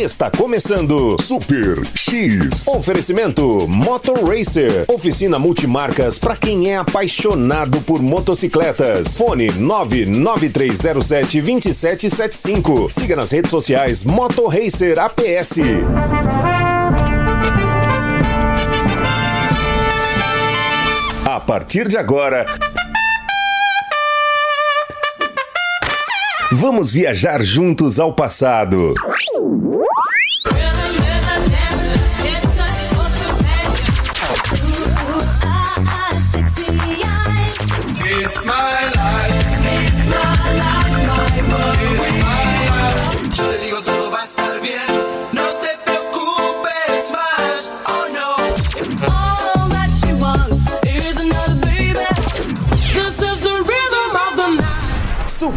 Está começando Super X. Oferecimento Motor Racer. Oficina multimarcas para quem é apaixonado por motocicletas. Fone 99307 2775. Siga nas redes sociais Motor Racer APS. A partir de agora. Vamos viajar juntos ao passado. It's my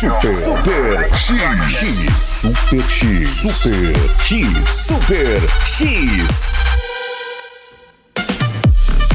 Super, Super X, Super X, Super X, Super X.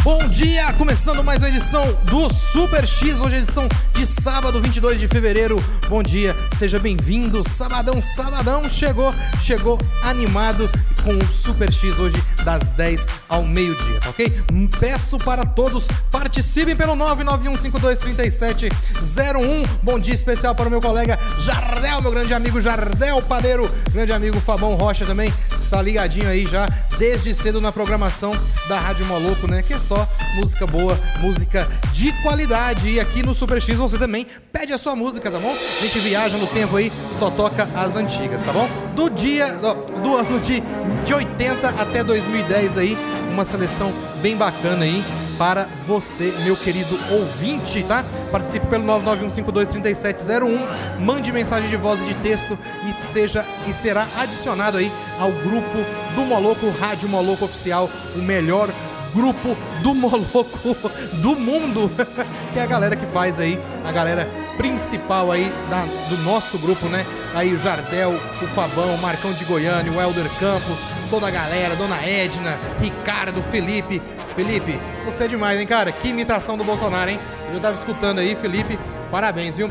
Bom dia, começando mais uma edição do Super X, hoje é edição de sábado, 22 de fevereiro. Bom dia, seja bem-vindo. Sabadão, sabadão chegou, chegou animado com o Super X hoje das 10 ao meio-dia, tá ok? Peço para todos participem pelo 991523701. Bom dia especial para o meu colega Jardel, meu grande amigo Jardel Padeiro, grande amigo Fabão Rocha também, está ligadinho aí já desde cedo na programação da Rádio Moloco, né? Que é só música boa, música de qualidade. E aqui no Super X você também pede a sua música, tá bom? A gente viaja no tempo aí, só toca as antigas, tá bom? Do dia, do, do ano de, de 80 até 2010 aí, uma seleção bem bacana aí para você, meu querido ouvinte, tá? Participe pelo 991523701, mande mensagem de voz e de texto e seja e será adicionado aí ao grupo do Moloco Rádio Moloco Oficial, o melhor grupo do Moloco do mundo, que é a galera que faz aí, a galera principal aí da, do nosso grupo, né? Aí o Jardel, o Fabão, o Marcão de Goiânia, o Helder Campos, toda a galera, Dona Edna, Ricardo, Felipe. Felipe, você é demais, hein, cara? Que imitação do Bolsonaro, hein? Eu tava escutando aí, Felipe. Parabéns, viu?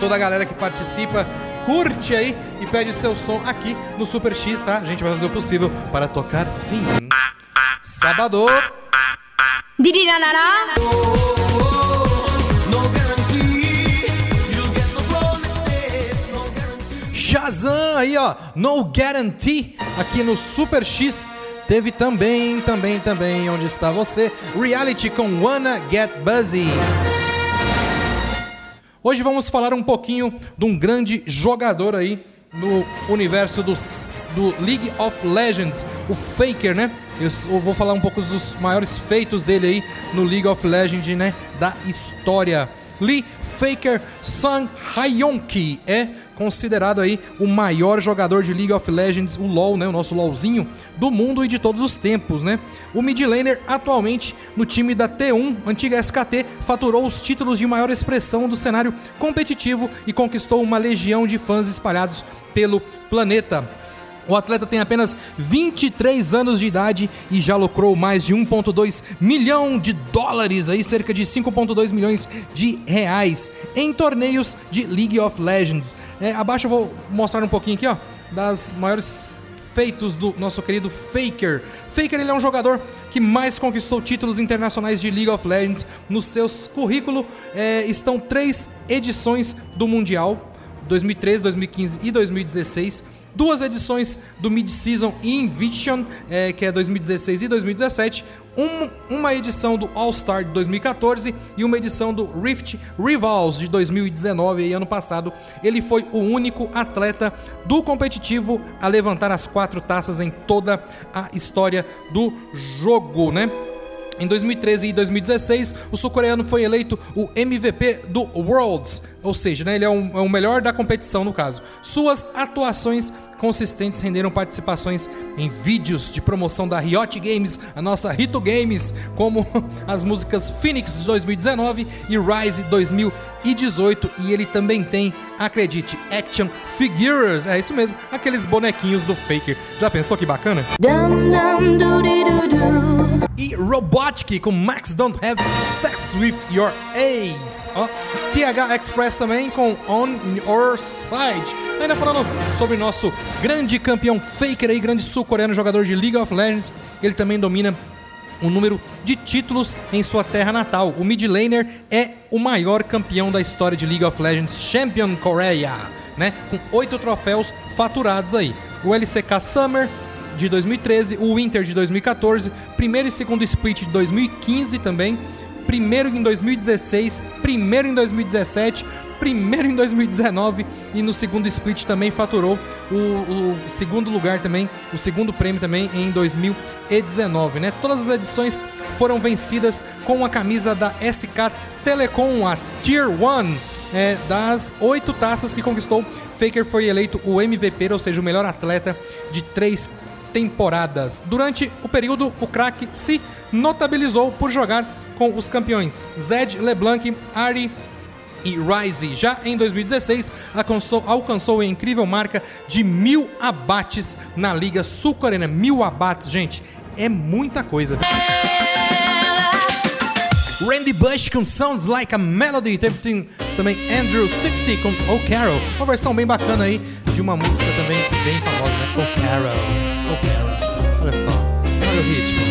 Toda a galera que participa, curte aí e pede seu som aqui no Super X, tá? A gente vai fazer o possível para tocar sim. Sábado. Guarantee. Shazam aí, ó. No Guarantee aqui no Super X. Teve também, também, também, onde está você? Reality com Wanna Get Buzzy. Hoje vamos falar um pouquinho de um grande jogador aí no universo do, do League of Legends, o Faker, né? Eu, vou falar um pouco dos maiores feitos dele aí no League of Legends, né? Da história. Lee Faker Sun Hayonki é considerado aí o maior jogador de League of Legends, o LoL, né, o nosso LoLzinho, do mundo e de todos os tempos, né? O mid laner atualmente no time da T1, antiga SKT, faturou os títulos de maior expressão do cenário competitivo e conquistou uma legião de fãs espalhados pelo planeta. O atleta tem apenas 23 anos de idade e já lucrou mais de 1,2 milhão de dólares, aí cerca de 5,2 milhões de reais, em torneios de League of Legends. É, abaixo eu vou mostrar um pouquinho aqui, ó, das maiores feitos do nosso querido Faker. Faker ele é um jogador que mais conquistou títulos internacionais de League of Legends. No seus currículo é, estão três edições do Mundial, 2013, 2015 e 2016. Duas edições do Mid-Season Invitation, é, que é 2016 e 2017. Um- uma edição do All-Star de 2014 e uma edição do Rift Rivals de 2019, aí, ano passado. Ele foi o único atleta do competitivo a levantar as quatro taças em toda a história do jogo, né? Em 2013 e 2016, o sul-coreano foi eleito o MVP do Worlds, ou seja, né, ele é, um- é o melhor da competição no caso. Suas atuações consistentes renderam participações em vídeos de promoção da Riot Games, a nossa Rito Games, como as músicas Phoenix de 2019 e Rise 2018. E ele também tem, acredite, action figures, é isso mesmo, aqueles bonequinhos do Faker. Já pensou que bacana? Dum dum. E Robotic com Max Don't Have Sex With Your Ace. Ó, TH Express também com On Your Side. Ainda falando sobre nosso grande campeão Faker aí, grande sul-coreano jogador de League of Legends. Ele também domina o número de títulos em sua terra natal. O mid laner é o maior campeão da história de League of Legends, Champion Korea, né? Com oito troféus faturados aí. O LCK Summer de 2013, o Winter de 2014, primeiro e segundo split de 2015 também, primeiro em 2016, primeiro em 2017, primeiro em 2019 e no segundo split também faturou o, o segundo lugar também, o segundo prêmio também em 2019, né? Todas as edições foram vencidas com a camisa da SK Telecom, a Tier 1, é, das oito taças que conquistou, Faker foi eleito o MVP, ou seja, o melhor atleta de três temporadas. Durante o período, o craque se notabilizou por jogar com os campeões Zed, LeBlanc, Ari e Rise. Já em 2016, alcançou, alcançou a incrível marca de mil abates na Liga Sul-Coreana. Mil abates, gente, é muita coisa. Randy Bush com Sounds Like a Melody. Teve também Andrew 60 com Oh Carol. Uma versão bem bacana aí de uma música também bem famosa, né? Oh Carol. Olha só. Olha o ritmo.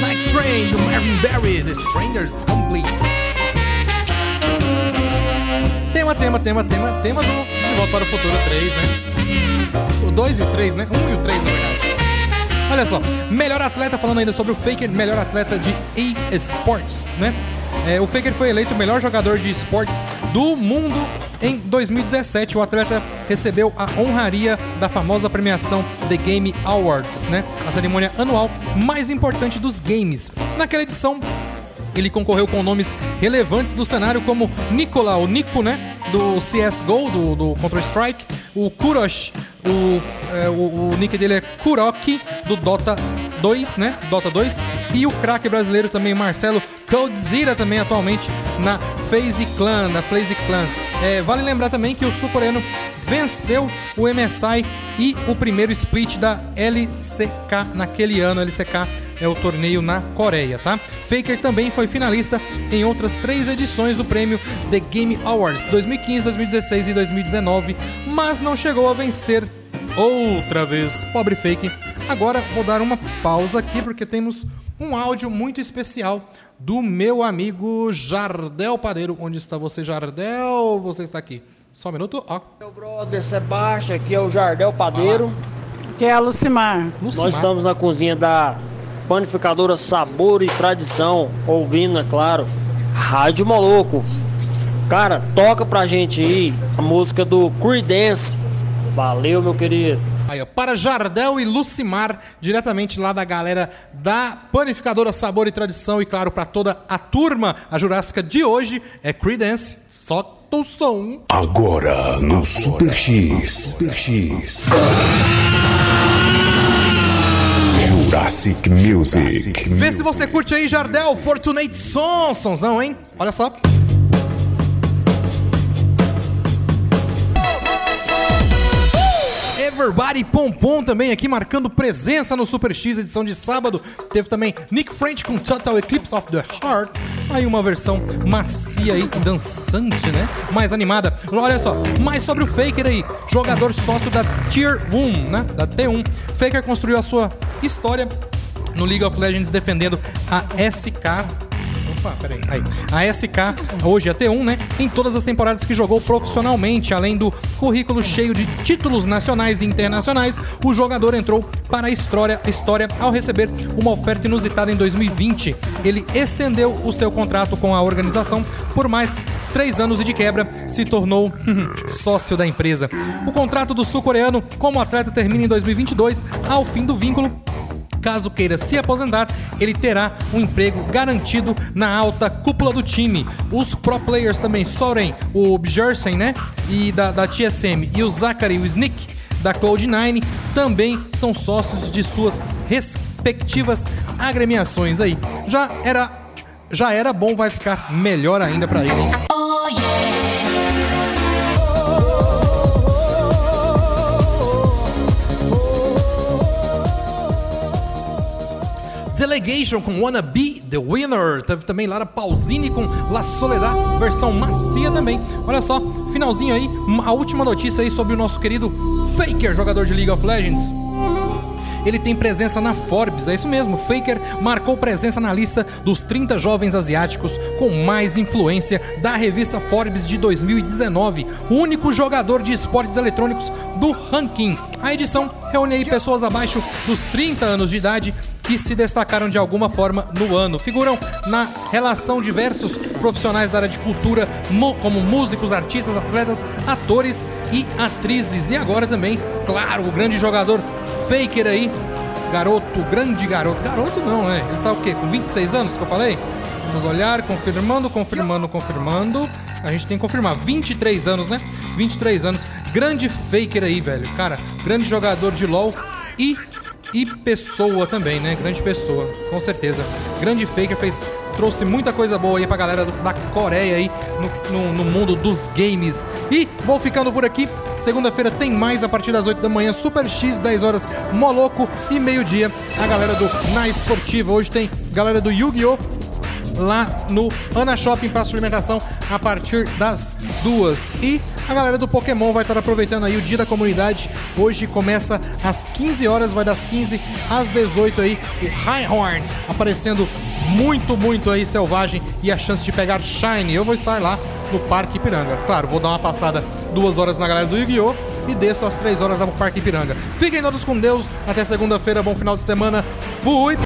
Night Train do Marvin Berry. The Strangers Complete. Tema, tema, tema, tema, tema do De Volta para o Futuro 3, né? O 2 e o 3, né? 1 um e o 3, na verdade. Olha só, melhor atleta, falando ainda sobre o Faker, melhor atleta de eSports, né? É, o Faker foi eleito o melhor jogador de esportes do mundo em 2017. O atleta recebeu a honraria da famosa premiação The Game Awards, né? A cerimônia anual mais importante dos games. Naquela edição, ele concorreu com nomes relevantes do cenário como Nikola, o Nico, né? Do CSGO, do, do Counter-Strike, o Kurosh, o, é, o, o nick dele é Kuroki, do Dota 2, né? Dota 2. E o craque brasileiro também, Marcelo Coldzera, também atualmente na FaZe Clan, na FaZe Clan. É, vale lembrar também que o sul-coreano venceu o MSI e o primeiro split da LCK naquele ano. LCK é o torneio na Coreia, tá? Faker também foi finalista em outras três edições do prêmio The Game Awards 2015, 2016 e 2019, mas não chegou a vencer outra vez. Pobre Fake. Agora vou dar uma pausa aqui porque temos um áudio muito especial do meu amigo Jardel Padeiro. Onde está você, Jardel? Você está aqui. Só um minuto, ó. Meu brother Sebastião, aqui é o Jardel Padeiro. Que é a Lucimar. Lucimar. Nós estamos na cozinha da panificadora Sabor e Tradição, ouvindo, é claro, Rádio Moloco. Cara, toca pra gente aí a música do Creedence. Valeu, meu querido. Aí, ó, para Jardel e Lucimar, diretamente lá da galera da Panificadora Sabor e Tradição, e claro, para toda a turma, a Jurássica de hoje é Creedence. Solta o som. Agora no Super X. Super X. Jurassic Music. Vê se você curte aí, Jardel, Fortunate Son, sonzão, hein? Olha só. Everybody Pom Pom também aqui marcando presença no Super X, edição de sábado. Teve também Nick French com Total Eclipse of the Heart. Aí uma versão macia e dançante, né? Mais animada. Olha só, mais sobre o Faker aí, jogador sócio da Tier 1, né? Da T1. Faker construiu a sua história no League of Legends defendendo a SK. Opa, peraí. Aí. A SK, hoje a T1, né? Em todas as temporadas que jogou profissionalmente, além do currículo cheio de títulos nacionais e internacionais, o jogador entrou para a história, história ao receber uma oferta inusitada em 2020. Ele estendeu o seu contrato com a organização por mais três anos e de quebra se tornou sócio da empresa. O contrato do sul-coreano como atleta termina em 2022. Ao fim do vínculo, caso queira se aposentar, ele terá um emprego garantido na alta cúpula do time. Os pro players também, Soren, o Bjersen, né? E da, da TSM, e o Zachary o Snick da Cloud9 também são sócios de suas respectivas agremiações aí. Já era já era bom, vai ficar melhor ainda pra ele, hein? Delegation com Wanna Be The Winner. Teve também Lara Pausini com La Soledad, versão macia também. Olha só, finalzinho aí, a última notícia aí sobre o nosso querido Faker, jogador de League of Legends. Ele tem presença na Forbes, é isso mesmo. Faker marcou presença na lista dos 30 jovens asiáticos com mais influência da revista Forbes de 2019, o único jogador de esportes eletrônicos do ranking. A edição reúne aí pessoas abaixo dos 30 anos de idade que se destacaram de alguma forma no ano. Figuram na relação diversos profissionais da área de cultura, como músicos, artistas, atletas, atores e atrizes. E agora também, claro, o grande jogador Faker aí, garoto, grande garoto. Garoto não, né? Ele tá o quê? Com 26 anos que eu falei? Vamos olhar, confirmando, confirmando, confirmando. A gente tem que confirmar. 23 anos, né? 23 anos. Grande Faker aí, velho. Cara, grande jogador de LoL e e pessoa também, né? Grande pessoa, com certeza. Grande Faker fez trouxe muita coisa boa aí pra galera da Coreia aí no, no- no mundo dos games. E vou ficando por aqui. Segunda-feira tem mais a partir das 8 da manhã. Super X, 10 horas, Moloco e meio-dia. A galera do Na Esportiva. Hoje tem galera do Yu-Gi-Oh! Lá no Ana Shopping de Alimentação a partir das duas. E a galera do Pokémon vai estar aproveitando aí o Dia da Comunidade. Hoje começa às 15 horas, vai das 15 às 18 aí. O Highhorn aparecendo muito, muito aí selvagem e a chance de pegar Shine. Eu vou estar lá no Parque Ipiranga. Claro, vou dar uma passada duas horas na galera do Yu-Gi-Oh! E desço às três horas pro Parque Ipiranga. Fiquem todos com Deus. Até segunda-feira. Bom final de semana. Fui!